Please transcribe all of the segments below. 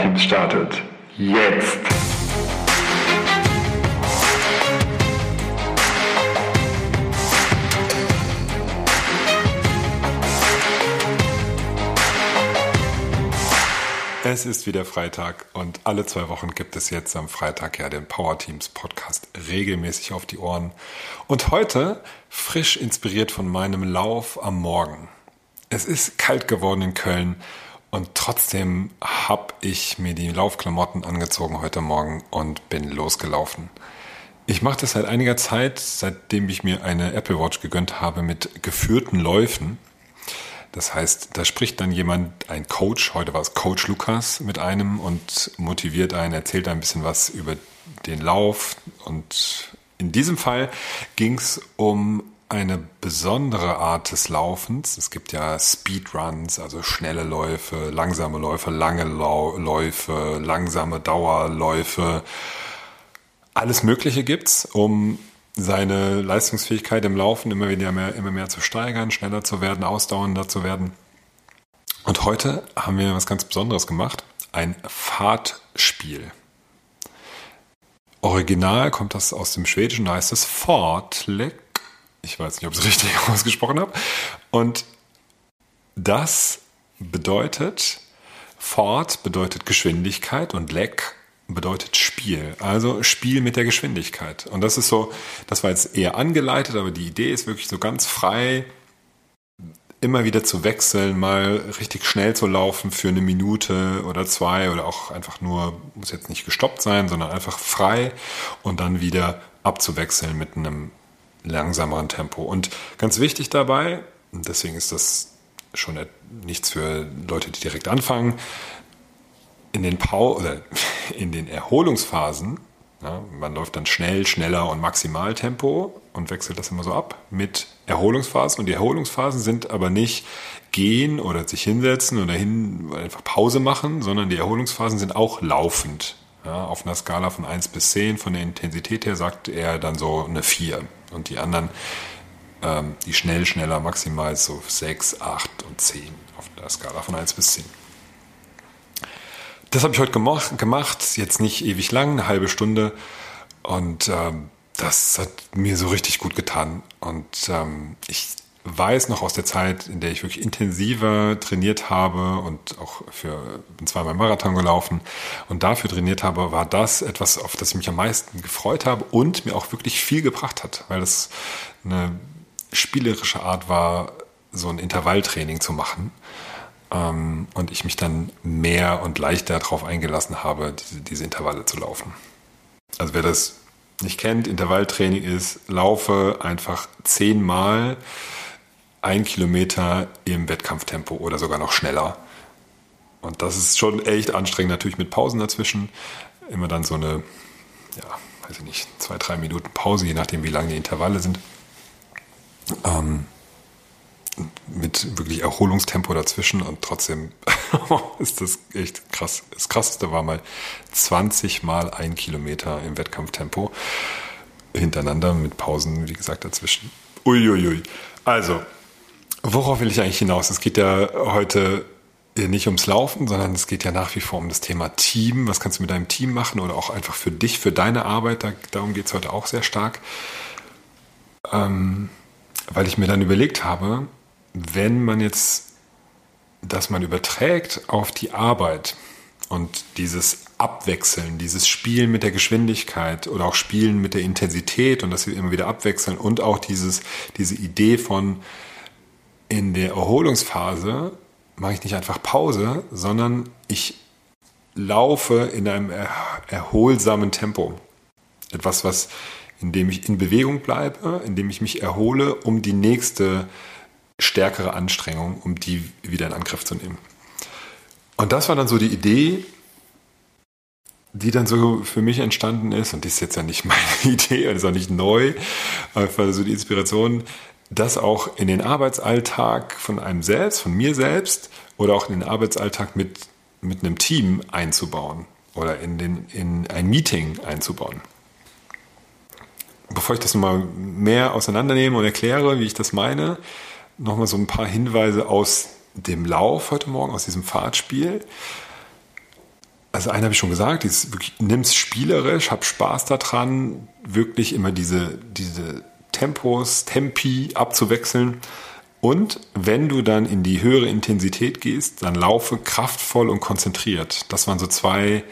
Powerteams startet. Jetzt! Es ist wieder Freitag und alle zwei Wochen gibt es jetzt am Freitag ja den Power Teams Podcast regelmäßig auf die Ohren. Und heute frisch inspiriert von meinem Lauf am Morgen. Es ist kalt geworden in Köln und trotzdem habe ich mir die Laufklamotten angezogen heute Morgen und bin losgelaufen. Ich mache das seit einiger Zeit, seitdem ich mir eine Apple Watch gegönnt habe mit geführten Läufen. Das heißt, da spricht dann jemand, ein Coach, heute war es Coach Lukas, mit einem und motiviert einen, erzählt ein bisschen was über den Lauf. Und in diesem Fall ging es um eine besondere Art des Laufens. Es gibt ja Speedruns, also schnelle Läufe, langsame Läufe, lange Läufe, langsame Dauerläufe. Alles Mögliche gibt's, um seine Leistungsfähigkeit im Laufen immer wieder mehr, immer mehr zu steigern, schneller zu werden, ausdauernder zu werden. Und heute haben wir was ganz Besonderes gemacht. Ein Fahrtspiel. Original kommt das aus dem Schwedischen, da heißt es Fartlek. Ich weiß nicht, ob ich es richtig ausgesprochen habe. Und das bedeutet, Fort bedeutet Geschwindigkeit und Leck bedeutet Spiel. Also Spiel mit der Geschwindigkeit. Und das ist so, das war jetzt eher angeleitet, aber die Idee ist wirklich so ganz frei, immer wieder zu wechseln, mal richtig schnell zu laufen für eine Minute oder zwei oder auch einfach nur, muss jetzt nicht gestoppt sein, sondern einfach frei und dann wieder abzuwechseln mit einem langsameren Tempo. Und ganz wichtig dabei, deswegen ist das schon nichts für Leute, die direkt anfangen, in den Pau oder in den Erholungsphasen, ja, man läuft dann schnell, schneller und Maximaltempo und wechselt das immer so ab mit Erholungsphasen. Und die Erholungsphasen sind aber nicht gehen oder sich hinsetzen oder hin, einfach Pause machen, sondern die Erholungsphasen sind auch laufend. Ja, auf einer Skala von 1 bis 10, von der Intensität her sagt er dann so eine 4. Und die anderen, ähm, die schnell, schneller, maximal so 6, 8 und 10 auf der Skala von 1 bis 10. Das habe ich heute gemacht, jetzt nicht ewig lang, eine halbe Stunde. Und ähm, das hat mir so richtig gut getan. Und ähm, ich weiß noch aus der Zeit, in der ich wirklich intensiver trainiert habe und auch für bin zweimal Marathon gelaufen und dafür trainiert habe, war das etwas, auf das ich mich am meisten gefreut habe und mir auch wirklich viel gebracht hat, weil das eine spielerische Art war, so ein Intervalltraining zu machen ähm, und ich mich dann mehr und leichter darauf eingelassen habe, diese Intervalle zu laufen. Also wer das nicht kennt, Intervalltraining ist, laufe einfach zehnmal ein Kilometer im Wettkampftempo oder sogar noch schneller. Und das ist schon echt anstrengend, natürlich mit Pausen dazwischen. Immer dann so eine, ja, weiß ich nicht, zwei, drei Minuten Pause, je nachdem, wie lang die Intervalle sind. Ähm, mit wirklich Erholungstempo dazwischen und trotzdem ist das echt krass. Das krasseste war mal 20 mal ein Kilometer im Wettkampftempo hintereinander mit Pausen, wie gesagt, dazwischen. Uiuiui. Also, worauf will ich eigentlich hinaus? Es geht ja heute nicht ums Laufen, sondern es geht ja nach wie vor um das Thema Team. Was kannst du mit deinem Team machen oder auch einfach für dich, für deine Arbeit? darum geht es heute auch sehr stark. Ähm, weil ich mir dann überlegt habe, wenn man jetzt das man überträgt auf die Arbeit und dieses Abwechseln, dieses Spielen mit der Geschwindigkeit oder auch Spielen mit der Intensität und dass wir immer wieder abwechseln und auch dieses, diese Idee von in der Erholungsphase mache ich nicht einfach Pause, sondern ich laufe in einem erholsamen Tempo. Etwas, was, in dem ich in Bewegung bleibe, in dem ich mich erhole, um die nächste stärkere Anstrengung, um die wieder in Angriff zu nehmen. Und das war dann so die Idee, die dann so für mich entstanden ist, und die ist jetzt ja nicht meine Idee, und ist auch nicht neu, aber so die Inspiration, das auch in den Arbeitsalltag von einem selbst, von mir selbst oder auch in den Arbeitsalltag mit, mit einem Team einzubauen oder in, den, in ein Meeting einzubauen. Bevor ich das nochmal mehr auseinandernehme und erkläre, wie ich das meine, nochmal so ein paar Hinweise aus dem Lauf heute Morgen, aus diesem Fahrtspiel. also einen habe ich schon gesagt, nimm es spielerisch, hab Spaß daran, wirklich immer diese, diese Tempos, Tempi abzuwechseln. Und wenn du dann in die höhere Intensität gehst, dann laufe kraftvoll und konzentriert. Das waren so zwei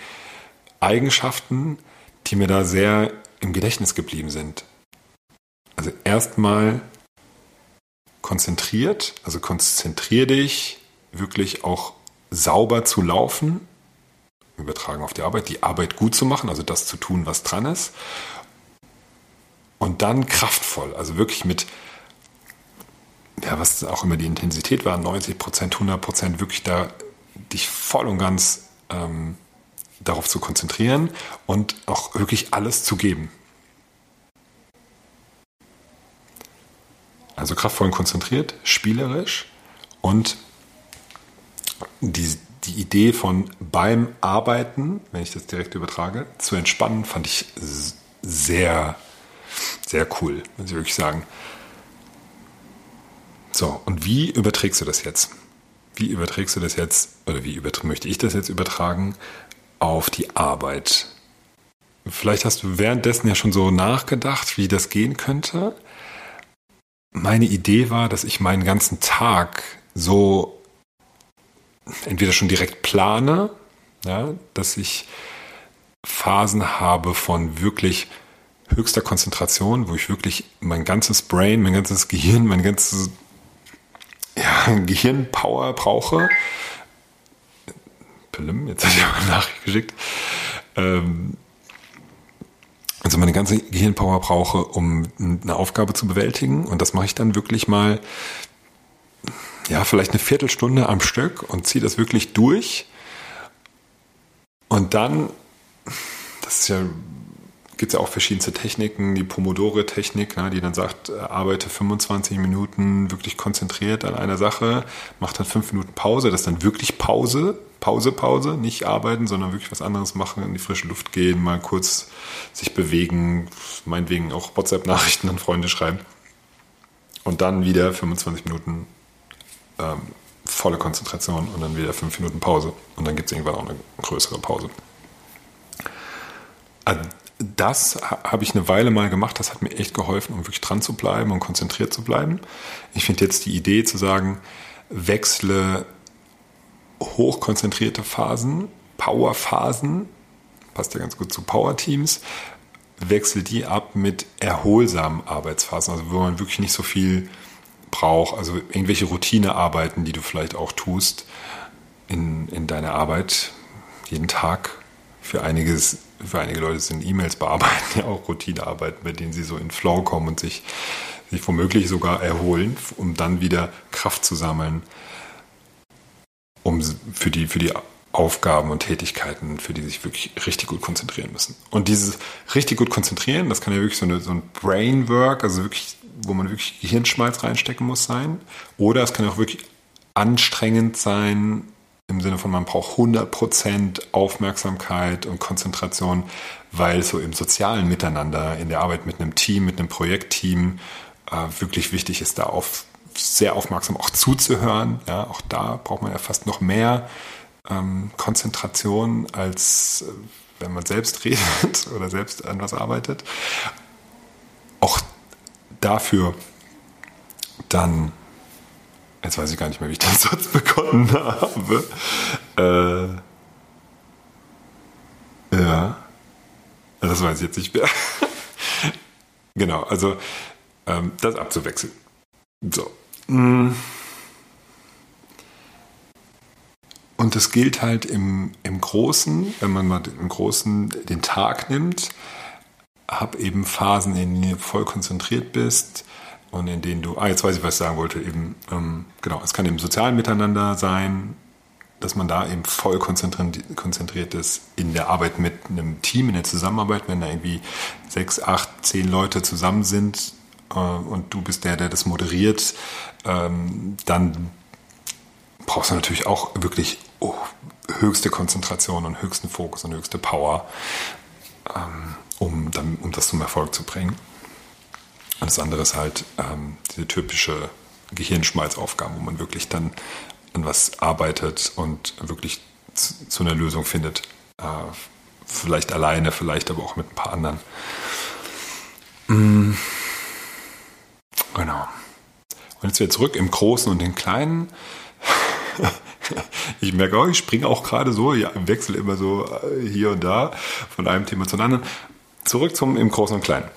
Eigenschaften, die mir da sehr im Gedächtnis geblieben sind. Also erstmal konzentriert, also konzentrier dich wirklich auch sauber zu laufen, übertragen auf die Arbeit, die Arbeit gut zu machen, also das zu tun, was dran ist. Und dann kraftvoll, also wirklich mit, ja, was auch immer die Intensität war, 90 Prozent, 100 Prozent, wirklich da dich voll und ganz ähm, darauf zu konzentrieren und auch wirklich alles zu geben. Also kraftvoll und konzentriert, spielerisch und die, die Idee von beim Arbeiten, wenn ich das direkt übertrage, zu entspannen, fand ich sehr, sehr cool, muss ich wirklich sagen. So, und wie überträgst du das jetzt? Wie überträgst du das jetzt, oder wie möchte ich das jetzt übertragen auf die Arbeit? Vielleicht hast du währenddessen ja schon so nachgedacht, wie das gehen könnte. Meine Idee war, dass ich meinen ganzen Tag so entweder schon direkt plane, ja, dass ich Phasen habe von wirklich höchster Konzentration, wo ich wirklich mein ganzes Brain, mein ganzes Gehirn, mein ganzes ja, Gehirnpower brauche. Pilim, jetzt habe ich eine Nachricht geschickt. Ähm, also meine ganze Gehirnpower brauche, um eine Aufgabe zu bewältigen. Und das mache ich dann wirklich mal ja, vielleicht eine Viertelstunde am Stück und ziehe das wirklich durch. Und dann, das ist ja, gibt es ja auch verschiedenste Techniken, die Pomodore-Technik, ne, die dann sagt, äh, arbeite 25 Minuten wirklich konzentriert an einer Sache, mach dann fünf Minuten Pause, das ist dann wirklich Pause, Pause, Pause, nicht arbeiten, sondern wirklich was anderes machen, in die frische Luft gehen, mal kurz sich bewegen, meinetwegen auch WhatsApp-Nachrichten an Freunde schreiben. Und dann wieder 25 Minuten ähm, volle Konzentration und dann wieder fünf Minuten Pause. Und dann gibt es irgendwann auch eine größere Pause. Das habe ich eine Weile mal gemacht. Das hat mir echt geholfen, um wirklich dran zu bleiben und konzentriert zu bleiben. Ich finde jetzt die Idee zu sagen, wechsle hochkonzentrierte Phasen, Powerphasen, passt ja ganz gut zu Power-Teams, wechsle die ab mit erholsamen Arbeitsphasen, also wo man wirklich nicht so viel braucht, also irgendwelche Routinearbeiten, die du vielleicht auch tust in, in deiner Arbeit jeden Tag. Für, einiges, für einige Leute sind E-Mails bearbeiten ja auch Routinearbeiten, bei denen sie so in Flow kommen und sich, sich womöglich sogar erholen, um dann wieder Kraft zu sammeln, um für die, für die Aufgaben und Tätigkeiten, für die sich wirklich richtig gut konzentrieren müssen. Und dieses richtig gut konzentrieren, das kann ja wirklich so, eine, so ein Brainwork, also wirklich wo man wirklich Gehirnschmalz reinstecken muss sein. Oder es kann auch wirklich anstrengend sein, im Sinne von, man braucht 100% Aufmerksamkeit und Konzentration, weil so im sozialen Miteinander, in der Arbeit mit einem Team, mit einem Projektteam, äh, wirklich wichtig ist, da auf, sehr aufmerksam auch zuzuhören. Ja, auch da braucht man ja fast noch mehr ähm, Konzentration, als äh, wenn man selbst redet oder selbst an was arbeitet. Auch dafür dann, jetzt weiß ich gar nicht mehr, wie ich den Satz begonnen habe. Äh, ja, das weiß ich jetzt nicht mehr. genau, also ähm, das abzuwechseln. So. Mm. Und das gilt halt im, im Großen, wenn man mal im Großen den Tag nimmt, hab eben Phasen, in denen du voll konzentriert bist und in denen du, ah, jetzt weiß ich, was ich sagen wollte, eben, ähm, genau, es kann im sozialen Miteinander sein, dass man da eben voll konzentriert ist in der Arbeit mit einem Team, in der Zusammenarbeit, wenn da irgendwie sechs, acht, zehn Leute zusammen sind äh, und du bist der, der das moderiert, ähm, dann brauchst du natürlich auch wirklich oh, höchste Konzentration und höchsten Fokus und höchste Power. Ähm, um, um das zum Erfolg zu bringen. Und das andere ist halt ähm, diese typische Gehirnschmalzaufgaben, wo man wirklich dann an was arbeitet und wirklich zu, zu einer Lösung findet. Äh, vielleicht alleine, vielleicht aber auch mit ein paar anderen. Mm. Genau. Und jetzt wieder zurück im Großen und den Kleinen. ich merke auch, ich springe auch gerade so, ja, im Wechsel immer so äh, hier und da von einem Thema zum anderen. Zurück zum im Großen und Kleinen.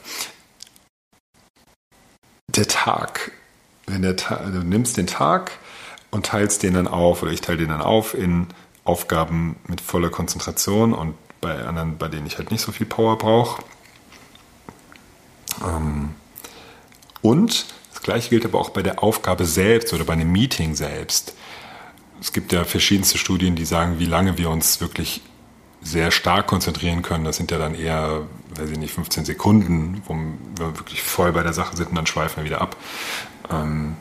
Der Tag. Wenn der Ta du nimmst den Tag und teilst den dann auf, oder ich teile den dann auf in Aufgaben mit voller Konzentration und bei anderen, bei denen ich halt nicht so viel Power brauche. Ähm, und das gleiche gilt aber auch bei der Aufgabe selbst oder bei einem Meeting selbst. Es gibt ja verschiedenste Studien, die sagen, wie lange wir uns wirklich sehr stark konzentrieren können. Das sind ja dann eher, weiß ich nicht, 15 Sekunden, wo wir wirklich voll bei der Sache sind und dann schweifen wir wieder ab. Ähm,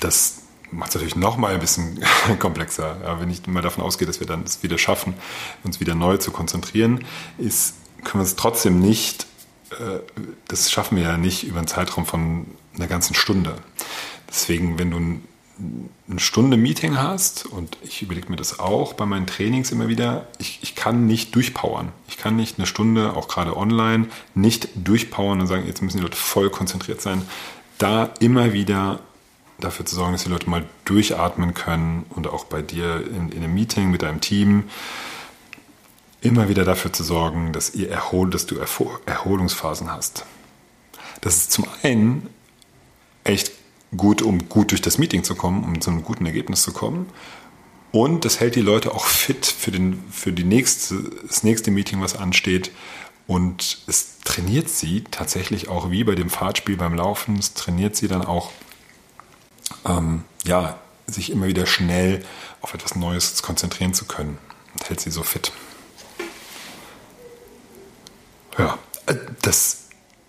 das macht es natürlich noch mal ein bisschen komplexer. Ja, wenn ich mal davon ausgehe, dass wir dann es wieder schaffen, uns wieder neu zu konzentrieren, ist, können wir es trotzdem nicht, äh, das schaffen wir ja nicht über einen Zeitraum von einer ganzen Stunde. Deswegen, wenn du ein, eine Stunde Meeting hast, und ich überlege mir das auch bei meinen Trainings immer wieder, ich, ich kann nicht durchpowern. Ich kann nicht eine Stunde, auch gerade online, nicht durchpowern und sagen, jetzt müssen die Leute voll konzentriert sein. Da immer wieder dafür zu sorgen, dass die Leute mal durchatmen können und auch bei dir in, in einem Meeting mit deinem Team immer wieder dafür zu sorgen, dass ihr erhol, dass du Erholungsphasen hast. Das ist zum einen echt gut, um gut durch das Meeting zu kommen, um zu einem guten Ergebnis zu kommen. Und das hält die Leute auch fit für, den, für die nächste, das nächste Meeting, was ansteht. Und es trainiert sie tatsächlich auch wie bei dem Fahrtspiel beim Laufen. Es trainiert sie dann auch ähm, ja, sich immer wieder schnell auf etwas Neues konzentrieren zu können. Und hält sie so fit. Ja, äh, das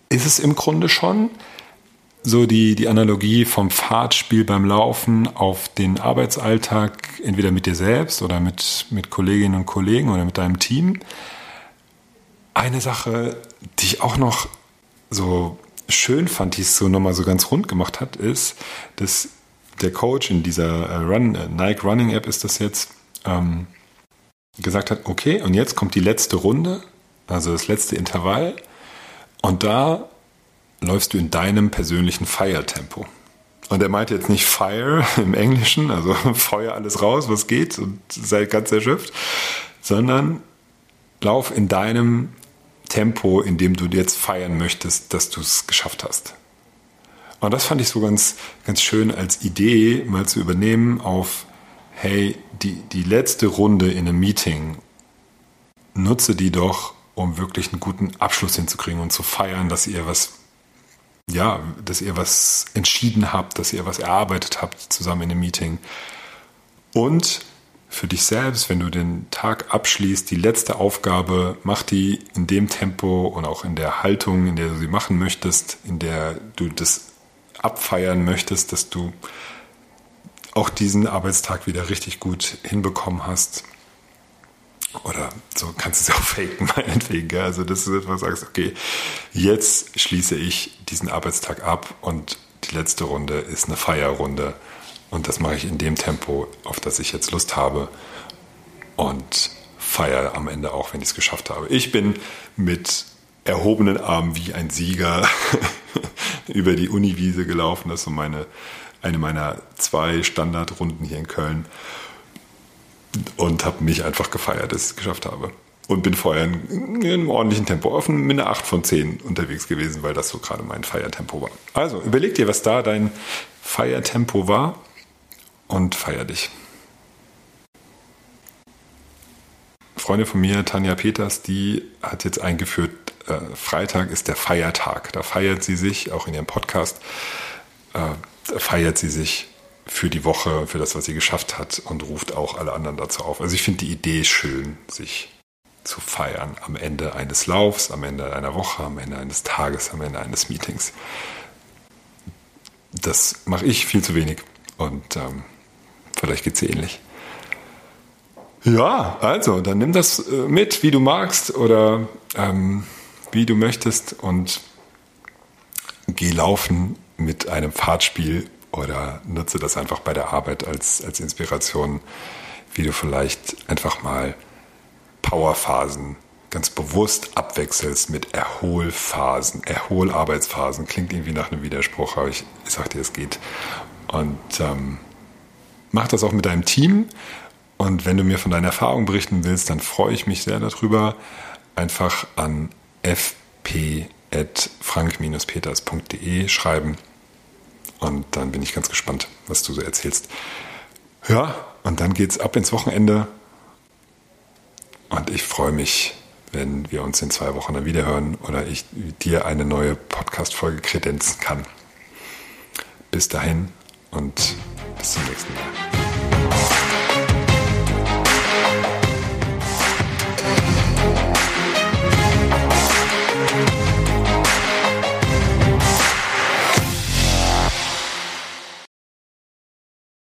ist es im Grunde schon. So die, die Analogie vom Fahrtspiel beim Laufen auf den Arbeitsalltag, entweder mit dir selbst oder mit, mit Kolleginnen und Kollegen oder mit deinem Team. Eine Sache, die ich auch noch so schön fand, die es so nochmal so ganz rund gemacht hat, ist, dass der Coach in dieser äh, Run, äh, Nike Running App ist das jetzt, ähm, gesagt hat, okay, und jetzt kommt die letzte Runde, also das letzte Intervall, und da läufst du in deinem persönlichen Fire-Tempo. Und er meinte jetzt nicht Fire im Englischen, also Feuer alles raus, was geht und sei ganz erschöpft, sondern lauf in deinem Tempo, in dem du jetzt feiern möchtest, dass du es geschafft hast. Und das fand ich so ganz, ganz schön als Idee mal zu übernehmen auf, hey, die, die letzte Runde in einem Meeting, nutze die doch, um wirklich einen guten Abschluss hinzukriegen und zu feiern, dass ihr was, ja, dass ihr was entschieden habt, dass ihr was erarbeitet habt zusammen in einem Meeting. Und für dich selbst, wenn du den Tag abschließt, die letzte Aufgabe, mach die in dem Tempo und auch in der Haltung, in der du sie machen möchtest, in der du das abfeiern möchtest, dass du auch diesen Arbeitstag wieder richtig gut hinbekommen hast. Oder so kannst du es auch faken, meinetwegen. Also, dass du etwas sagst, okay, jetzt schließe ich diesen Arbeitstag ab und die letzte Runde ist eine Feierrunde. Und das mache ich in dem Tempo, auf das ich jetzt Lust habe. Und feiere am Ende auch, wenn ich es geschafft habe. Ich bin mit erhobenen Armen wie ein Sieger über die Uniwiese gelaufen. Das ist so meine, eine meiner zwei Standardrunden hier in Köln. Und habe mich einfach gefeiert, dass ich es geschafft habe. Und bin vorher in, in einem ordentlichen Tempo auf mit einer 8 von 10 unterwegs gewesen, weil das so gerade mein Feiertempo war. Also überleg dir, was da dein Feiertempo war und feier dich. Freundin von mir, Tanja Peters, die hat jetzt eingeführt, äh, Freitag ist der Feiertag. Da feiert sie sich, auch in ihrem Podcast, äh, feiert sie sich für die Woche, für das, was sie geschafft hat und ruft auch alle anderen dazu auf. Also ich finde die Idee schön, sich zu feiern am Ende eines Laufs, am Ende einer Woche, am Ende eines Tages, am Ende eines Meetings. Das mache ich viel zu wenig und ähm, vielleicht geht es ähnlich. Ja, also dann nimm das äh, mit, wie du magst oder ähm, wie du möchtest und geh laufen mit einem Fahrtspiel oder nutze das einfach bei der Arbeit als, als Inspiration, wie du vielleicht einfach mal Powerphasen ganz bewusst abwechselst mit Erholphasen. Erholarbeitsphasen klingt irgendwie nach einem Widerspruch, aber ich, ich sag dir, es geht. Und ähm, mach das auch mit deinem Team. Und wenn du mir von deinen Erfahrungen berichten willst, dann freue ich mich sehr darüber. Einfach an fp.frank-peters.de schreiben. Und dann bin ich ganz gespannt, was du so erzählst. Ja, und dann geht's ab ins Wochenende. Und ich freue mich, wenn wir uns in zwei Wochen dann wieder hören oder ich dir eine neue Podcast-Folge kredenzen kann. Bis dahin und bis zum nächsten Mal.